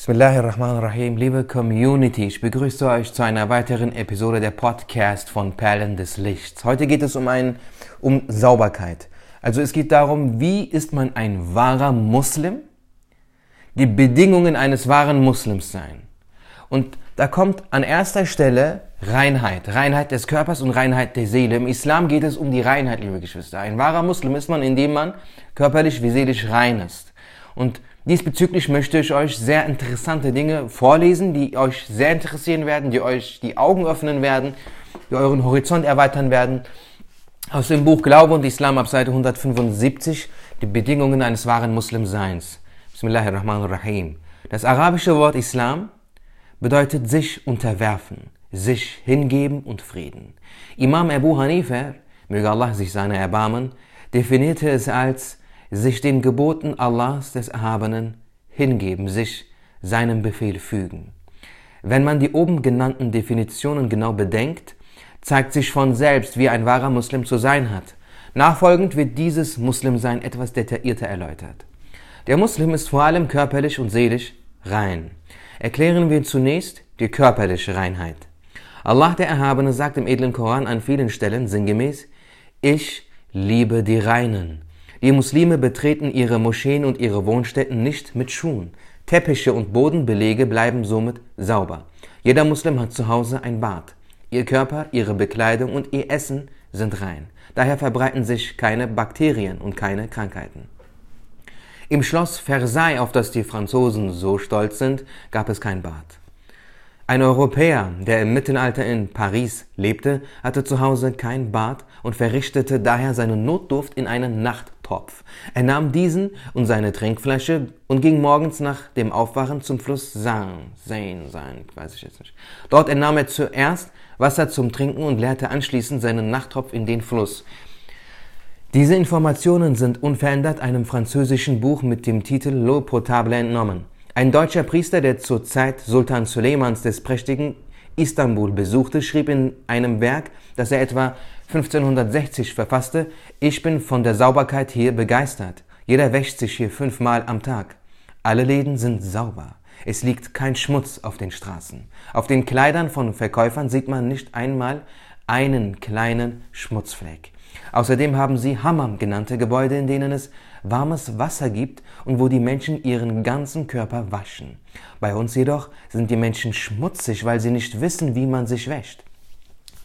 Bismillahirrahmanirrahim, liebe Community, ich begrüße euch zu einer weiteren Episode der Podcast von Perlen des Lichts. Heute geht es um ein, um Sauberkeit. Also es geht darum, wie ist man ein wahrer Muslim? Die Bedingungen eines wahren Muslims sein. Und da kommt an erster Stelle Reinheit. Reinheit des Körpers und Reinheit der Seele. Im Islam geht es um die Reinheit, liebe Geschwister. Ein wahrer Muslim ist man, indem man körperlich wie seelisch rein ist. Und diesbezüglich möchte ich euch sehr interessante Dinge vorlesen, die euch sehr interessieren werden, die euch die Augen öffnen werden, die euren Horizont erweitern werden. Aus dem Buch Glaube und Islam ab Seite 175, die Bedingungen eines wahren Muslimseins. Bismillahirrahmanirrahim. Das arabische Wort Islam bedeutet sich unterwerfen, sich hingeben und Frieden. Imam Abu Hanifa, möge Allah sich seiner erbarmen, definierte es als sich den Geboten Allahs des Erhabenen hingeben, sich seinem Befehl fügen. Wenn man die oben genannten Definitionen genau bedenkt, zeigt sich von selbst, wie ein wahrer Muslim zu sein hat. Nachfolgend wird dieses Muslimsein etwas detaillierter erläutert. Der Muslim ist vor allem körperlich und seelisch rein erklären wir zunächst die körperliche Reinheit. Allah der Erhabene sagt im edlen Koran an vielen Stellen sinngemäß, ich liebe die Reinen. Die Muslime betreten ihre Moscheen und ihre Wohnstätten nicht mit Schuhen. Teppiche und Bodenbelege bleiben somit sauber. Jeder Muslim hat zu Hause ein Bad. Ihr Körper, ihre Bekleidung und ihr Essen sind rein. Daher verbreiten sich keine Bakterien und keine Krankheiten. Im Schloss Versailles, auf das die Franzosen so stolz sind, gab es kein Bad. Ein Europäer, der im Mittelalter in Paris lebte, hatte zu Hause kein Bad und verrichtete daher seinen Notduft in einen Nachttopf. Er nahm diesen und seine Trinkflasche und ging morgens nach dem Aufwachen zum Fluss Seine, Seine, Seine, weiß ich jetzt nicht. Dort entnahm er zuerst Wasser zum Trinken und leerte anschließend seinen Nachttopf in den Fluss. Diese Informationen sind unverändert einem französischen Buch mit dem Titel L'eau potable entnommen. Ein deutscher Priester, der zur Zeit Sultan Suleimans des prächtigen Istanbul besuchte, schrieb in einem Werk, das er etwa 1560 verfasste, ich bin von der Sauberkeit hier begeistert. Jeder wäscht sich hier fünfmal am Tag. Alle Läden sind sauber. Es liegt kein Schmutz auf den Straßen. Auf den Kleidern von Verkäufern sieht man nicht einmal einen kleinen Schmutzfleck. Außerdem haben sie Hammam genannte Gebäude, in denen es warmes Wasser gibt und wo die Menschen ihren ganzen Körper waschen. Bei uns jedoch sind die Menschen schmutzig, weil sie nicht wissen, wie man sich wäscht.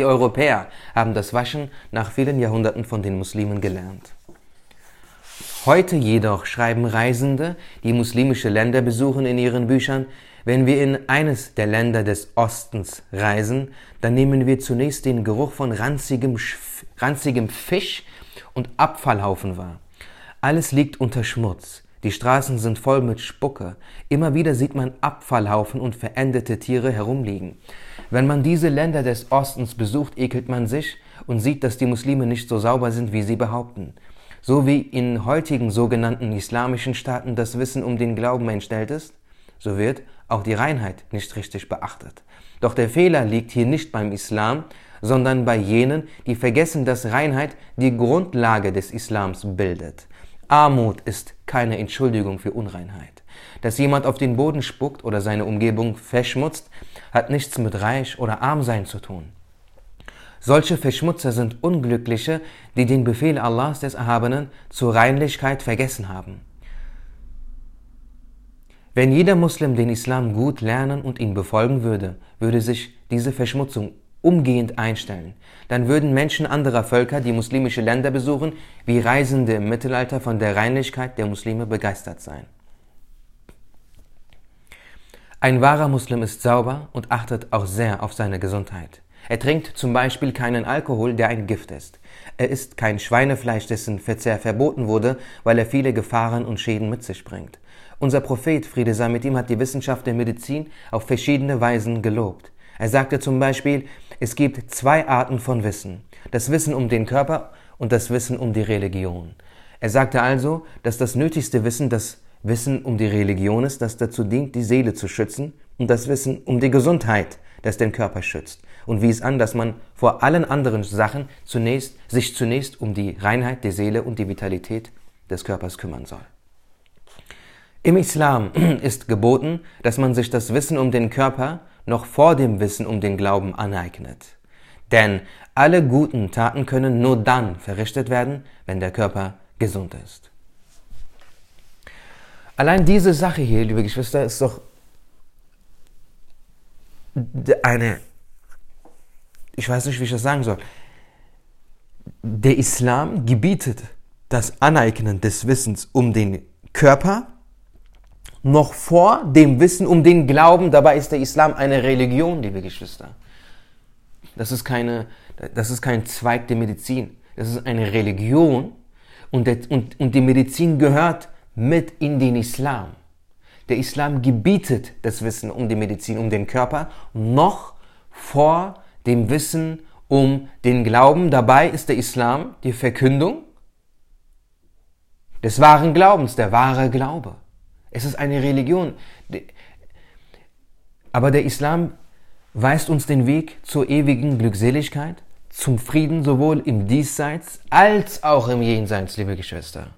Die Europäer haben das Waschen nach vielen Jahrhunderten von den Muslimen gelernt. Heute jedoch schreiben Reisende, die muslimische Länder besuchen, in ihren Büchern, wenn wir in eines der Länder des Ostens reisen, dann nehmen wir zunächst den Geruch von ranzigem, ranzigem Fisch und Abfallhaufen wahr. Alles liegt unter Schmutz. Die Straßen sind voll mit Spucke. Immer wieder sieht man Abfallhaufen und verendete Tiere herumliegen. Wenn man diese Länder des Ostens besucht, ekelt man sich und sieht, dass die Muslime nicht so sauber sind, wie sie behaupten. So wie in heutigen sogenannten islamischen Staaten das Wissen um den Glauben entstellt ist, so wird auch die Reinheit nicht richtig beachtet. Doch der Fehler liegt hier nicht beim Islam, sondern bei jenen, die vergessen, dass Reinheit die Grundlage des Islams bildet. Armut ist keine Entschuldigung für Unreinheit. Dass jemand auf den Boden spuckt oder seine Umgebung verschmutzt, hat nichts mit reich oder arm sein zu tun. Solche Verschmutzer sind Unglückliche, die den Befehl Allahs des Erhabenen zur Reinlichkeit vergessen haben. Wenn jeder Muslim den Islam gut lernen und ihn befolgen würde, würde sich diese Verschmutzung umgehend einstellen. Dann würden Menschen anderer Völker, die muslimische Länder besuchen, wie Reisende im Mittelalter von der Reinlichkeit der Muslime begeistert sein. Ein wahrer Muslim ist sauber und achtet auch sehr auf seine Gesundheit. Er trinkt zum Beispiel keinen Alkohol, der ein Gift ist. Er isst kein Schweinefleisch, dessen Verzehr verboten wurde, weil er viele Gefahren und Schäden mit sich bringt. Unser Prophet, Friede sei mit ihm, hat die Wissenschaft der Medizin auf verschiedene Weisen gelobt. Er sagte zum Beispiel, es gibt zwei Arten von Wissen. Das Wissen um den Körper und das Wissen um die Religion. Er sagte also, dass das nötigste Wissen das Wissen um die Religion ist, das dazu dient, die Seele zu schützen, und das Wissen um die Gesundheit, das den Körper schützt und wies an, dass man vor allen anderen Sachen zunächst, sich zunächst um die Reinheit der Seele und die Vitalität des Körpers kümmern soll. Im Islam ist geboten, dass man sich das Wissen um den Körper noch vor dem Wissen um den Glauben aneignet. Denn alle guten Taten können nur dann verrichtet werden, wenn der Körper gesund ist. Allein diese Sache hier, liebe Geschwister, ist doch eine, ich weiß nicht, wie ich das sagen soll. Der Islam gebietet das Aneignen des Wissens um den Körper noch vor dem Wissen um den Glauben. Dabei ist der Islam eine Religion, liebe Geschwister. Das ist, keine, das ist kein Zweig der Medizin. Das ist eine Religion und, der, und, und die Medizin gehört mit in den Islam. Der Islam gebietet das Wissen um die Medizin, um den Körper, noch vor dem Wissen um den Glauben. Dabei ist der Islam die Verkündung des wahren Glaubens, der wahre Glaube. Es ist eine Religion. Aber der Islam weist uns den Weg zur ewigen Glückseligkeit, zum Frieden sowohl im Diesseits als auch im Jenseits, liebe Geschwister.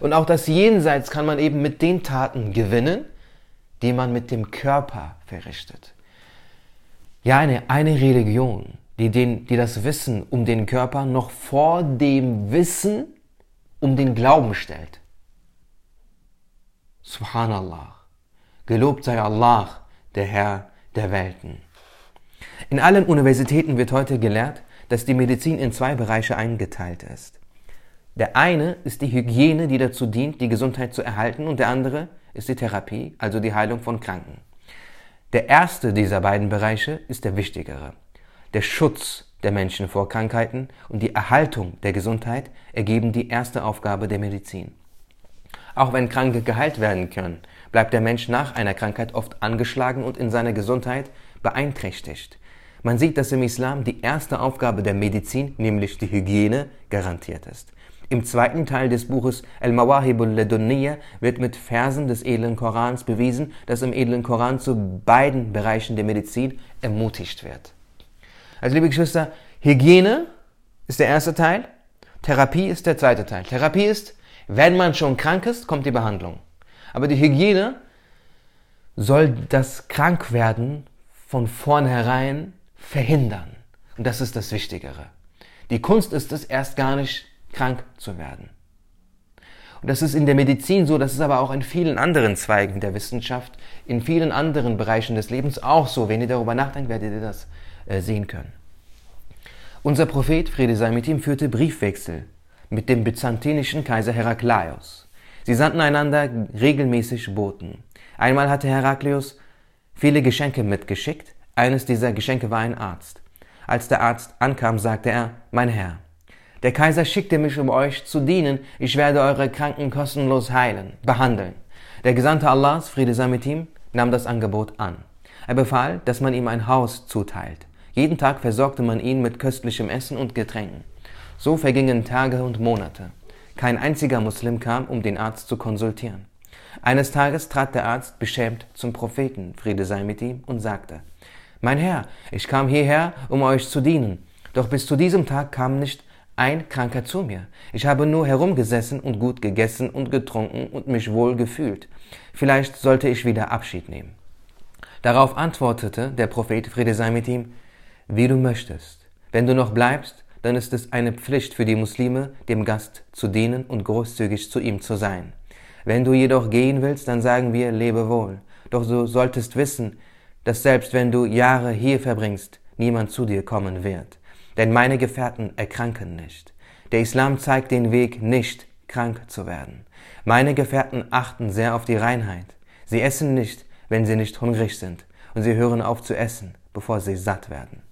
Und auch das Jenseits kann man eben mit den Taten gewinnen, die man mit dem Körper verrichtet. Ja, eine, eine Religion, die, den, die das Wissen um den Körper noch vor dem Wissen um den Glauben stellt. Subhanallah. Gelobt sei Allah, der Herr der Welten. In allen Universitäten wird heute gelehrt, dass die Medizin in zwei Bereiche eingeteilt ist. Der eine ist die Hygiene, die dazu dient, die Gesundheit zu erhalten, und der andere ist die Therapie, also die Heilung von Kranken. Der erste dieser beiden Bereiche ist der wichtigere. Der Schutz der Menschen vor Krankheiten und die Erhaltung der Gesundheit ergeben die erste Aufgabe der Medizin. Auch wenn Kranke geheilt werden können, bleibt der Mensch nach einer Krankheit oft angeschlagen und in seiner Gesundheit beeinträchtigt. Man sieht, dass im Islam die erste Aufgabe der Medizin, nämlich die Hygiene, garantiert ist. Im zweiten Teil des Buches Al-Mawahibul Ladunniya wird mit Versen des edlen Korans bewiesen, dass im edlen Koran zu beiden Bereichen der Medizin ermutigt wird. Also liebe Geschwister, Hygiene ist der erste Teil, Therapie ist der zweite Teil. Therapie ist, wenn man schon krank ist, kommt die Behandlung. Aber die Hygiene soll das Krankwerden von vornherein verhindern. Und das ist das Wichtigere. Die Kunst ist es, erst gar nicht krank zu werden. Und das ist in der Medizin so, das ist aber auch in vielen anderen Zweigen der Wissenschaft, in vielen anderen Bereichen des Lebens auch so. Wenn ihr darüber nachdenkt, werdet ihr das äh, sehen können. Unser Prophet, Friede sei mit ihm, führte Briefwechsel mit dem byzantinischen Kaiser Herakleios. Sie sandten einander regelmäßig Boten. Einmal hatte Herakleios viele Geschenke mitgeschickt. Eines dieser Geschenke war ein Arzt. Als der Arzt ankam, sagte er, mein Herr, der Kaiser schickte mich, um euch zu dienen. Ich werde eure Kranken kostenlos heilen, behandeln. Der Gesandte Allahs, Friede sei mit ihm, nahm das Angebot an. Er befahl, dass man ihm ein Haus zuteilt. Jeden Tag versorgte man ihn mit köstlichem Essen und Getränken. So vergingen Tage und Monate. Kein einziger Muslim kam, um den Arzt zu konsultieren. Eines Tages trat der Arzt beschämt zum Propheten, Friede sei mit ihm, und sagte, Mein Herr, ich kam hierher, um euch zu dienen, doch bis zu diesem Tag kam nicht ein Kranker zu mir. Ich habe nur herumgesessen und gut gegessen und getrunken und mich wohl gefühlt. Vielleicht sollte ich wieder Abschied nehmen. Darauf antwortete der Prophet Friede sei mit ihm, wie du möchtest. Wenn du noch bleibst, dann ist es eine Pflicht für die Muslime, dem Gast zu dienen und großzügig zu ihm zu sein. Wenn du jedoch gehen willst, dann sagen wir, lebe wohl. Doch du solltest wissen, dass selbst wenn du Jahre hier verbringst, niemand zu dir kommen wird. Denn meine Gefährten erkranken nicht. Der Islam zeigt den Weg, nicht krank zu werden. Meine Gefährten achten sehr auf die Reinheit. Sie essen nicht, wenn sie nicht hungrig sind, und sie hören auf zu essen, bevor sie satt werden.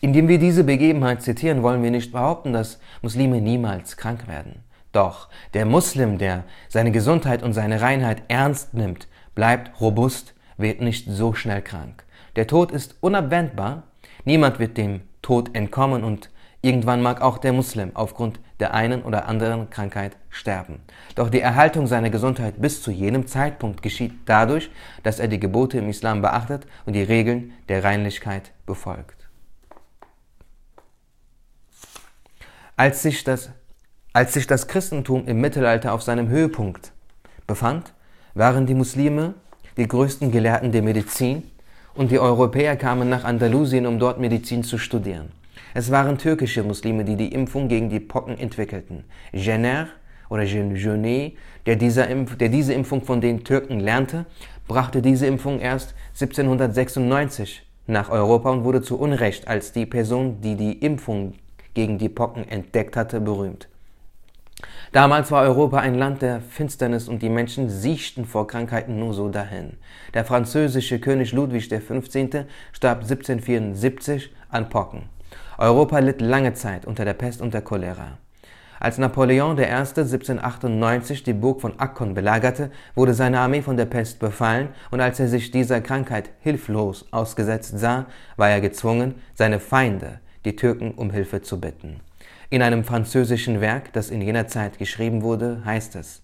Indem wir diese Begebenheit zitieren, wollen wir nicht behaupten, dass Muslime niemals krank werden. Doch der Muslim, der seine Gesundheit und seine Reinheit ernst nimmt, bleibt robust, wird nicht so schnell krank. Der Tod ist unabwendbar, niemand wird dem Tod entkommen und irgendwann mag auch der Muslim aufgrund der einen oder anderen Krankheit sterben. Doch die Erhaltung seiner Gesundheit bis zu jenem Zeitpunkt geschieht dadurch, dass er die Gebote im Islam beachtet und die Regeln der Reinlichkeit befolgt. Als sich das, als sich das Christentum im Mittelalter auf seinem Höhepunkt befand, waren die Muslime die größten Gelehrten der Medizin und die Europäer kamen nach Andalusien, um dort Medizin zu studieren. Es waren türkische Muslime, die die Impfung gegen die Pocken entwickelten. Jenner oder Genet, der, der diese Impfung von den Türken lernte, brachte diese Impfung erst 1796 nach Europa und wurde zu Unrecht als die Person, die die Impfung gegen die Pocken entdeckt hatte, berühmt. Damals war Europa ein Land der Finsternis und die Menschen siechten vor Krankheiten nur so dahin. Der französische König Ludwig XV. starb 1774 an Pocken. Europa litt lange Zeit unter der Pest und der Cholera. Als Napoleon I. 1798 die Burg von Akkon belagerte, wurde seine Armee von der Pest befallen und als er sich dieser Krankheit hilflos ausgesetzt sah, war er gezwungen, seine Feinde, die Türken, um Hilfe zu bitten. In einem französischen Werk, das in jener Zeit geschrieben wurde, heißt es,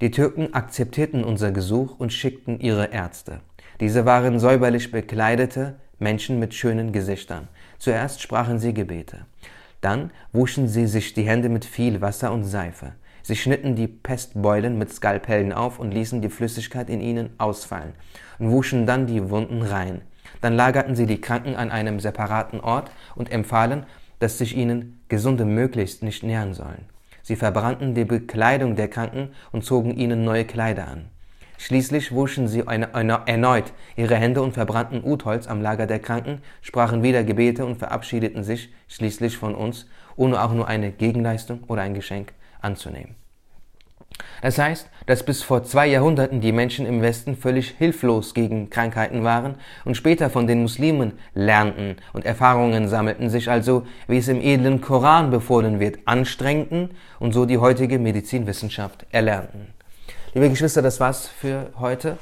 die Türken akzeptierten unser Gesuch und schickten ihre Ärzte. Diese waren säuberlich bekleidete Menschen mit schönen Gesichtern. Zuerst sprachen sie Gebete. Dann wuschen sie sich die Hände mit viel Wasser und Seife. Sie schnitten die Pestbeulen mit Skalpellen auf und ließen die Flüssigkeit in ihnen ausfallen und wuschen dann die Wunden rein. Dann lagerten sie die Kranken an einem separaten Ort und empfahlen, dass sich ihnen Gesunde möglichst nicht nähern sollen. Sie verbrannten die Bekleidung der Kranken und zogen ihnen neue Kleider an. Schließlich wuschen sie eine, eine, erneut ihre Hände und verbrannten Utholz am Lager der Kranken, sprachen wieder Gebete und verabschiedeten sich schließlich von uns, ohne auch nur eine Gegenleistung oder ein Geschenk anzunehmen. Das heißt, dass bis vor zwei Jahrhunderten die Menschen im Westen völlig hilflos gegen Krankheiten waren und später von den Muslimen lernten und Erfahrungen sammelten, sich also, wie es im edlen Koran befohlen wird, anstrengten und so die heutige Medizinwissenschaft erlernten. Liebe Geschwister, das war's für heute.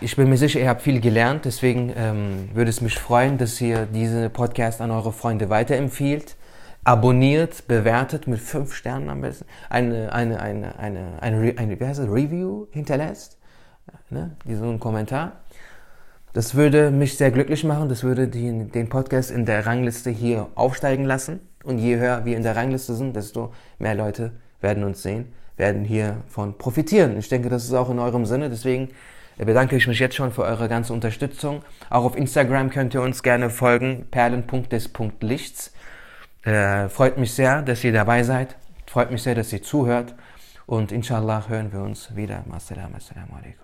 Ich bin mir sicher, ihr habt viel gelernt, deswegen ähm, würde es mich freuen, dass ihr diesen Podcast an eure Freunde weiterempfiehlt abonniert, bewertet mit fünf Sternen am besten, eine, eine, eine, eine, eine, eine wie heißt das, Review hinterlässt, ne? so ein Kommentar. Das würde mich sehr glücklich machen, das würde die, den Podcast in der Rangliste hier aufsteigen lassen. Und je höher wir in der Rangliste sind, desto mehr Leute werden uns sehen, werden hiervon profitieren. Ich denke, das ist auch in eurem Sinne, deswegen bedanke ich mich jetzt schon für eure ganze Unterstützung. Auch auf Instagram könnt ihr uns gerne folgen, perlen.des.lichts. Äh, freut mich sehr, dass ihr dabei seid. Freut mich sehr, dass ihr zuhört. Und inshallah hören wir uns wieder. Assalamu alaikum.